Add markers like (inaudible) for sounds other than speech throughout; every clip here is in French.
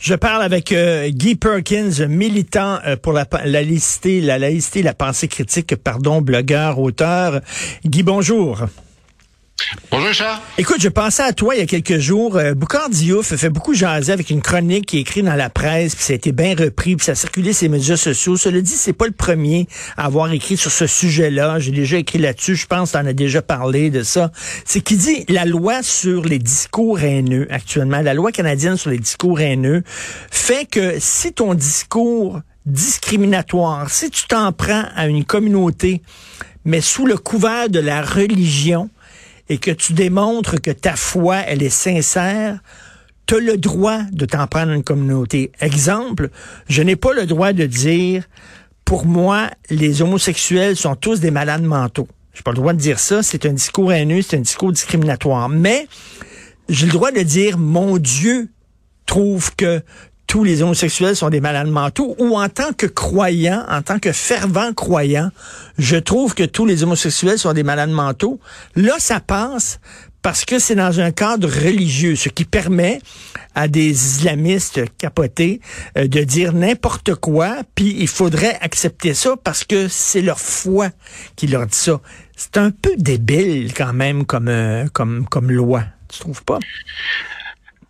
Je parle avec euh, Guy Perkins, militant euh, pour la, la laïcité, la laïcité, la pensée critique, pardon, blogueur, auteur. Guy, bonjour. Bonjour Charles. Écoute, je pensais à toi il y a quelques jours. Euh, Diouf fait beaucoup jaser avec une chronique qui est écrite dans la presse, puis ça a été bien repris, puis ça a circulé sur les médias sociaux. Cela dit, c'est pas le premier à avoir écrit sur ce sujet-là. J'ai déjà écrit là-dessus. Je pense que en as déjà parlé de ça. C'est qui dit la loi sur les discours haineux actuellement, la loi canadienne sur les discours haineux, fait que si ton discours discriminatoire, si tu t'en prends à une communauté, mais sous le couvert de la religion, et que tu démontres que ta foi, elle est sincère, tu as le droit de t'en prendre une communauté. Exemple, je n'ai pas le droit de dire, pour moi, les homosexuels sont tous des malades mentaux. J'ai pas le droit de dire ça. C'est un discours haineux, c'est un discours discriminatoire. Mais j'ai le droit de dire, mon Dieu trouve que tous les homosexuels sont des malades mentaux ou en tant que croyant, en tant que fervent croyant, je trouve que tous les homosexuels sont des malades mentaux. Là, ça passe parce que c'est dans un cadre religieux, ce qui permet à des islamistes capotés euh, de dire n'importe quoi, puis il faudrait accepter ça parce que c'est leur foi qui leur dit ça. C'est un peu débile quand même comme euh, comme comme loi, tu trouves pas?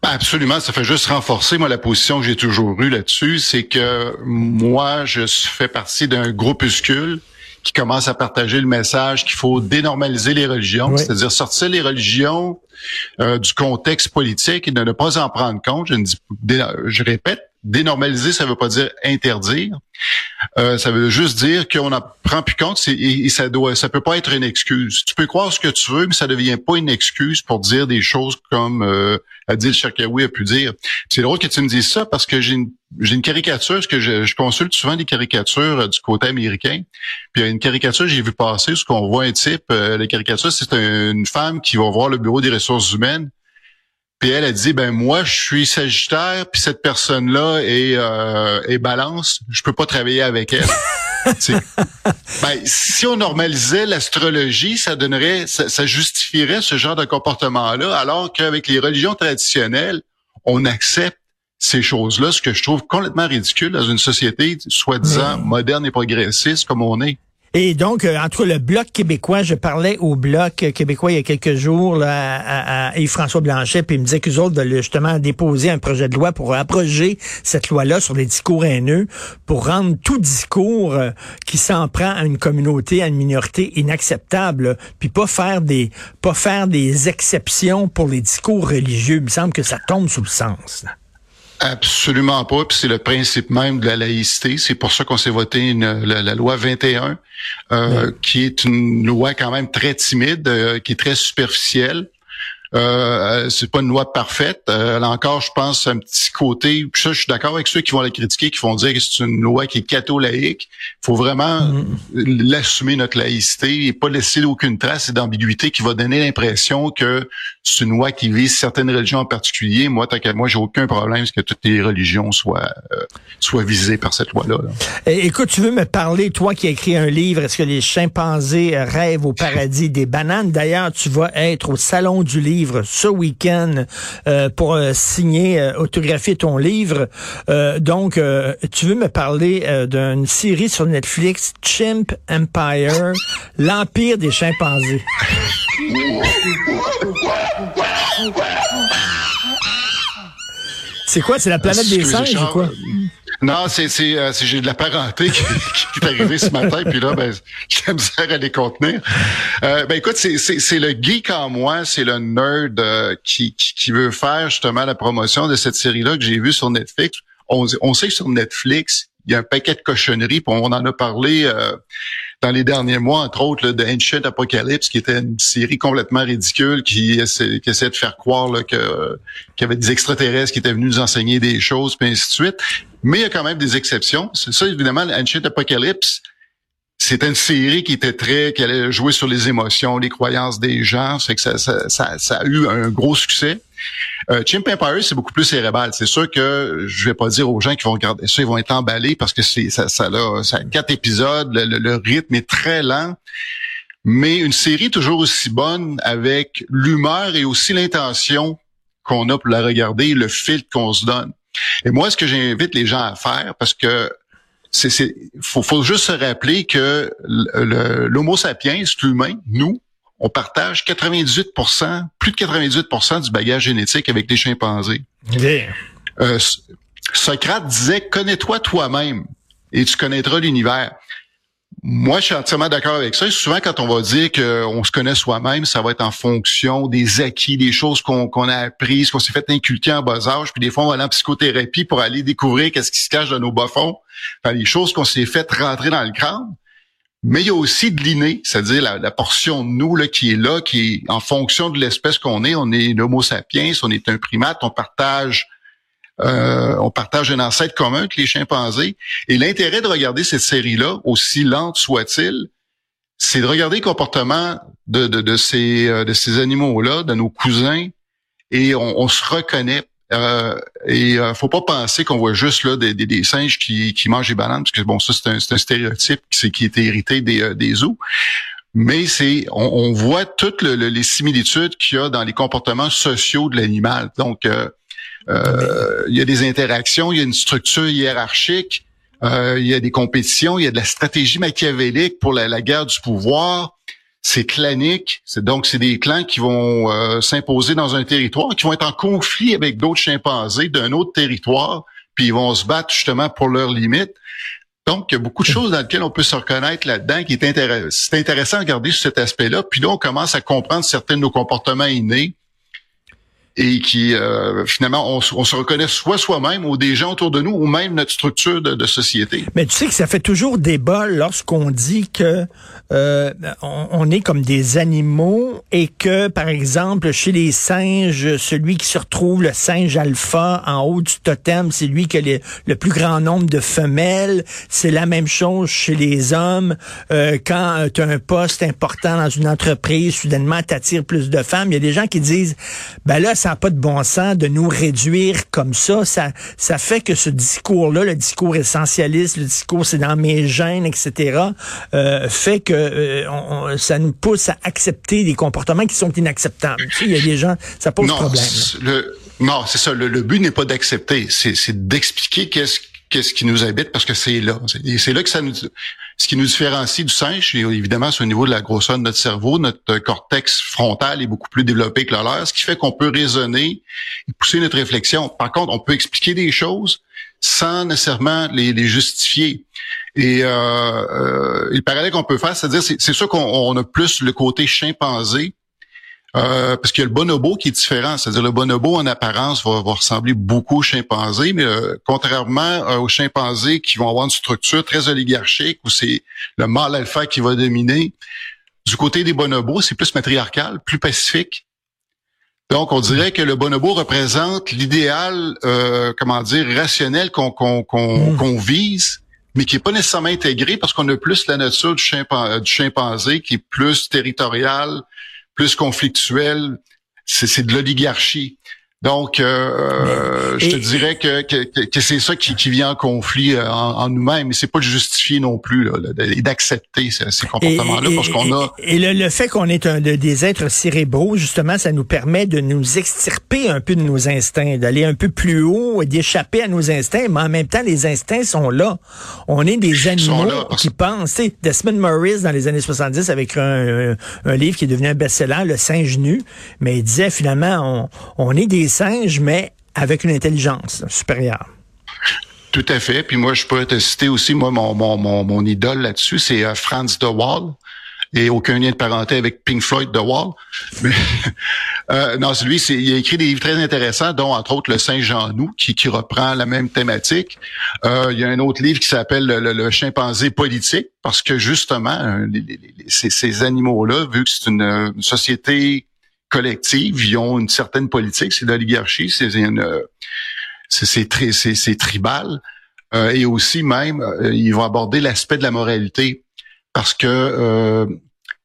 Absolument, ça fait juste renforcer moi la position que j'ai toujours eue là-dessus, c'est que moi je fais partie d'un groupuscule qui commence à partager le message qu'il faut dénormaliser les religions, c'est-à-dire sortir les religions euh, du contexte politique et de ne pas en prendre compte. Je, ne dis, je répète, dénormaliser, ça veut pas dire interdire. Euh, ça veut juste dire qu'on n'en prend plus compte et, ça doit, ça peut pas être une excuse. Tu peux croire ce que tu veux, mais ça devient pas une excuse pour dire des choses comme euh, Adil Sharkawi a pu dire. C'est drôle que tu me dises ça parce que j'ai une, caricature, que je, consulte souvent des caricatures euh, du côté américain. Puis il y a une caricature j'ai vu passer, ce qu'on voit un type, euh, la caricature, c'est une femme qui va voir le bureau des ressources humaines puis elle a dit ben moi je suis Sagittaire puis cette personne là est euh, est Balance, je peux pas travailler avec elle. (laughs) ben, si on normalisait l'astrologie, ça donnerait, ça, justifierait ce genre de comportement-là, alors qu'avec les religions traditionnelles, on accepte ces choses-là, ce que je trouve complètement ridicule dans une société soi-disant moderne et progressiste comme on est. Et donc, euh, entre le Bloc québécois, je parlais au Bloc québécois il y a quelques jours là, Yves-François Blanchet, puis il me disait qu'eux autres de justement déposer un projet de loi pour abroger cette loi-là sur les discours haineux, pour rendre tout discours euh, qui s'en prend à une communauté, à une minorité inacceptable, puis pas faire des pas faire des exceptions pour les discours religieux. Il me semble que ça tombe sous le sens. Absolument pas. Puis c'est le principe même de la laïcité. C'est pour ça qu'on s'est voté une, la, loi 21, euh, qui est une loi quand même très timide, euh, qui est très superficielle. Euh, c'est pas une loi parfaite. Euh, là encore, je pense un petit côté. Puis ça, je suis d'accord avec ceux qui vont la critiquer, qui vont dire que c'est une loi qui est catholique. Il faut vraiment mm. l'assumer notre laïcité et pas laisser aucune trace d'ambiguïté qui va donner l'impression que c'est une loi qui vise certaines religions en particulier. Moi, tant qu'à moi, j'ai aucun problème que toutes les religions soient euh, soient visées par cette loi-là. Eh, écoute, tu veux me parler, toi qui as écrit un livre, est-ce que les chimpanzés rêvent au paradis des bananes? D'ailleurs, tu vas être au salon du livre ce week-end euh, pour euh, signer, euh, autographier ton livre. donc, tu veux me parler d'une série sur Netflix, Chimp Empire, (laughs) l'empire des chimpanzés. C'est quoi? C'est la planète des singes ou quoi? Non, c'est c'est euh, j'ai de la parenté (laughs) qui, qui est arrivée ce matin, puis là, ben, j'ai la misère à les contenir. Euh, ben écoute, c'est c'est le geek en moi, c'est le nerd euh, qui, qui, veut faire justement la promotion de cette série-là que j'ai vue sur Netflix. On, on sait que sur Netflix, il y a un paquet de cochonneries, puis on en a parlé. Euh, dans les derniers mois, entre autres, là, de Ancient Apocalypse, qui était une série complètement ridicule qui, essaie, qui essayait de faire croire là, que qu'il y avait des extraterrestres qui étaient venus nous enseigner des choses, puis ainsi de suite. Mais il y a quand même des exceptions. C'est ça, évidemment, Ancient Apocalypse, c'était une série qui était très, qui allait jouer sur les émotions, les croyances des gens. C'est que ça, ça, ça, a eu un gros succès. Euh, Chimp Empire, c'est beaucoup plus cérébral. C'est sûr que je vais pas dire aux gens qui vont regarder ça, ils vont être emballés parce que c'est ça, a, quatre épisodes, le, rythme est très lent. Mais une série toujours aussi bonne avec l'humeur et aussi l'intention qu'on a pour la regarder, le filtre qu'on se donne. Et moi, ce que j'invite les gens à faire, parce que c'est, faut juste se rappeler que l'Homo sapiens, l'humain, nous, on partage 98% plus de 98% du bagage génétique avec les chimpanzés. Euh, Socrate disait connais-toi toi-même et tu connaîtras l'univers. Moi, je suis entièrement d'accord avec ça. souvent, quand on va dire qu'on se connaît soi-même, ça va être en fonction des acquis, des choses qu'on a apprises, qu'on s'est fait inculquer en bas âge. Puis des fois, on va aller en psychothérapie pour aller découvrir qu'est-ce qui se cache dans nos bas fonds. Enfin, les choses qu'on s'est fait rentrer dans le crâne. Mais il y a aussi de l'inné, c'est-à-dire la, portion de nous là, qui est là, qui est en fonction de l'espèce qu'on est. On est l'homo sapiens, on est un primate, on partage euh, on partage un ancêtre commun avec les chimpanzés. Et l'intérêt de regarder cette série-là, aussi lente soit-il, c'est de regarder le comportement de, de, ces, euh, de ces animaux-là, de nos cousins, et on, se reconnaît. Euh, et euh, faut pas penser qu'on voit juste là des, des, singes qui, qui mangent des bananes, parce que bon, ça c'est un, un, stéréotype qui, qui est hérité des, des zoos. Mais c'est, on, voit toutes les similitudes qu'il y a dans les comportements sociaux de l'animal. Donc, euh, il y a des interactions, il y a une structure hiérarchique, euh, il y a des compétitions, il y a de la stratégie machiavélique pour la, guerre du pouvoir. C'est clanique, c'est donc c'est des clans qui vont euh, s'imposer dans un territoire, qui vont être en conflit avec d'autres chimpanzés d'un autre territoire, puis ils vont se battre justement pour leurs limites. Donc, il y a beaucoup de choses dans lesquelles on peut se reconnaître là-dedans qui est intéressant. C'est intéressant à regarder sur cet aspect-là. Puis là, on commence à comprendre certains de nos comportements innés et qui euh, finalement on, se reconnaît soit soi-même ou des gens autour de nous ou même notre structure de, société. Mais tu sais que ça fait toujours débat lorsqu'on dit que euh, on, est comme des animaux et que par exemple chez les singes, celui qui se retrouve le singe alpha en haut du totem, c'est lui qui a le plus grand nombre de femelles. C'est la même chose chez les hommes. Euh, quand tu as un poste important dans une entreprise, soudainement t'attires plus de femmes. Il y a des gens qui disent ben là ça n'a pas de bon sens de nous réduire comme ça. Ça, ça fait que ce discours-là, le discours essentialiste, le discours c'est dans mes gènes, etc., euh, fait que euh, ça nous pousse à accepter des comportements qui sont inacceptables. il y a des gens, ça pose problème. Le, non, c'est ça. Le, le but n'est pas d'accepter, c'est d'expliquer qu'est-ce qu'est-ce qui nous habite parce que c'est là. C'est là que ça nous ce qui nous différencie du singe, évidemment, c'est au niveau de la grosseur de notre cerveau. Notre cortex frontal est beaucoup plus développé que le leur, ce qui fait qu'on peut raisonner et pousser notre réflexion. Par contre, on peut expliquer des choses sans nécessairement les, les justifier. Et, euh, euh, le parallèle qu'on peut faire, c'est-à-dire, c'est sûr qu'on a plus le côté chimpanzé euh, parce qu'il y a le bonobo qui est différent, c'est-à-dire le bonobo en apparence va, ressembler beaucoup au chimpanzé, mais euh, contrairement euh, aux chimpanzés qui vont avoir une structure très oligarchique où c'est le mâle alpha qui va dominer, du côté des bonobos, c'est plus matriarcal, plus pacifique. Donc, on dirait que le bonobo représente l'idéal, comment dire, rationnel qu'on qu'on mmh. vise, mais qui est pas nécessairement intégré parce qu'on a plus la nature du, du chimpanzé qui est plus territorial, plus conflictuel, c'est de l'oligarchie. Donc, euh, euh, je te dirais que, que, que c'est ça qui, qui, vient en conflit euh, en, nous-mêmes, mais c'est pas de justifier non plus d'accepter ces, comportements-là, parce qu'on a. Et le, fait qu'on est un, des êtres cérébraux, justement, ça nous permet de nous extirper un peu de nos instincts, d'aller un peu plus haut et d'échapper à nos instincts, mais en même temps, les instincts sont là. On est des animaux qui pensent. T'sais, Desmond Morris, dans les années 70, avec un, un, livre qui est devenu un best-seller, Le singe nu, mais il disait finalement, on, on est des singes, mais avec une intelligence supérieure. Tout à fait. Puis moi, je peux te citer aussi, moi, mon, mon, mon, idole là-dessus, c'est euh, Franz de Waal. Et aucun lien de parenté avec Pink Floyd de Wall. (laughs) Mais, euh, non, lui, il a écrit des livres très intéressants, dont entre autres Le Singe en nous, qui, qui reprend la même thématique. Euh, il y a un autre livre qui s'appelle le, chimpanzé politique, parce que justement, ces, animaux-là, vu que c'est une société collective, ils ont une certaine politique, c'est l'oligarchie, c'est une c'est c'est tribal euh, et aussi même euh, ils vont aborder l'aspect de la moralité parce que euh,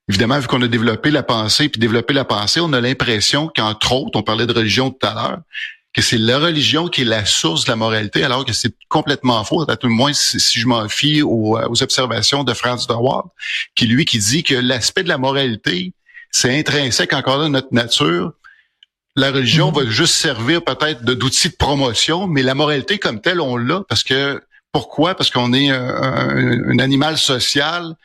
évidemment vu qu'on a développé la pensée puis développé la pensée, on a l'impression qu'entre autres, on parlait de religion tout à l'heure, que c'est la religion qui est la source de la moralité, alors que c'est complètement faux. À tout le moins, si, je m'en fie aux, aux, observations de Franz de Waal, qui lui qui dit que l'aspect de la moralité, c'est intrinsèque encore dans notre nature. La religion va juste servir peut-être d'outil de promotion, mais la moralité comme telle, on l'a parce que pourquoi? Parce qu'on est un, animal social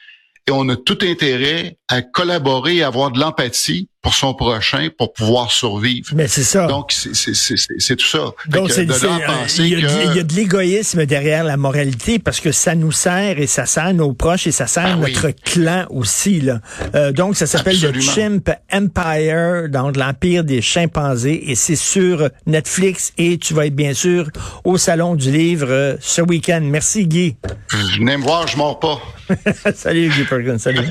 et on a tout intérêt à collaborer et avoir de l'empathie pour son prochain pour pouvoir survivre. Mais c'est ça. Donc, c'est tout ça. Donc, c'est il y, a de l'égoïsme derrière la moralité parce que ça nous sert et ça sert nos proches et ça sert ah notre clan aussi. Là. Euh, donc, ça s'appelle le Chimp Empire, donc l'empire des chimpanzés et c'est sur Netflix et tu vas être bien sûr au Salon du Livre euh, ce week-end. Merci Guy. Venez me voir, je mords pas. (laughs) salut Guy Perkins, salut.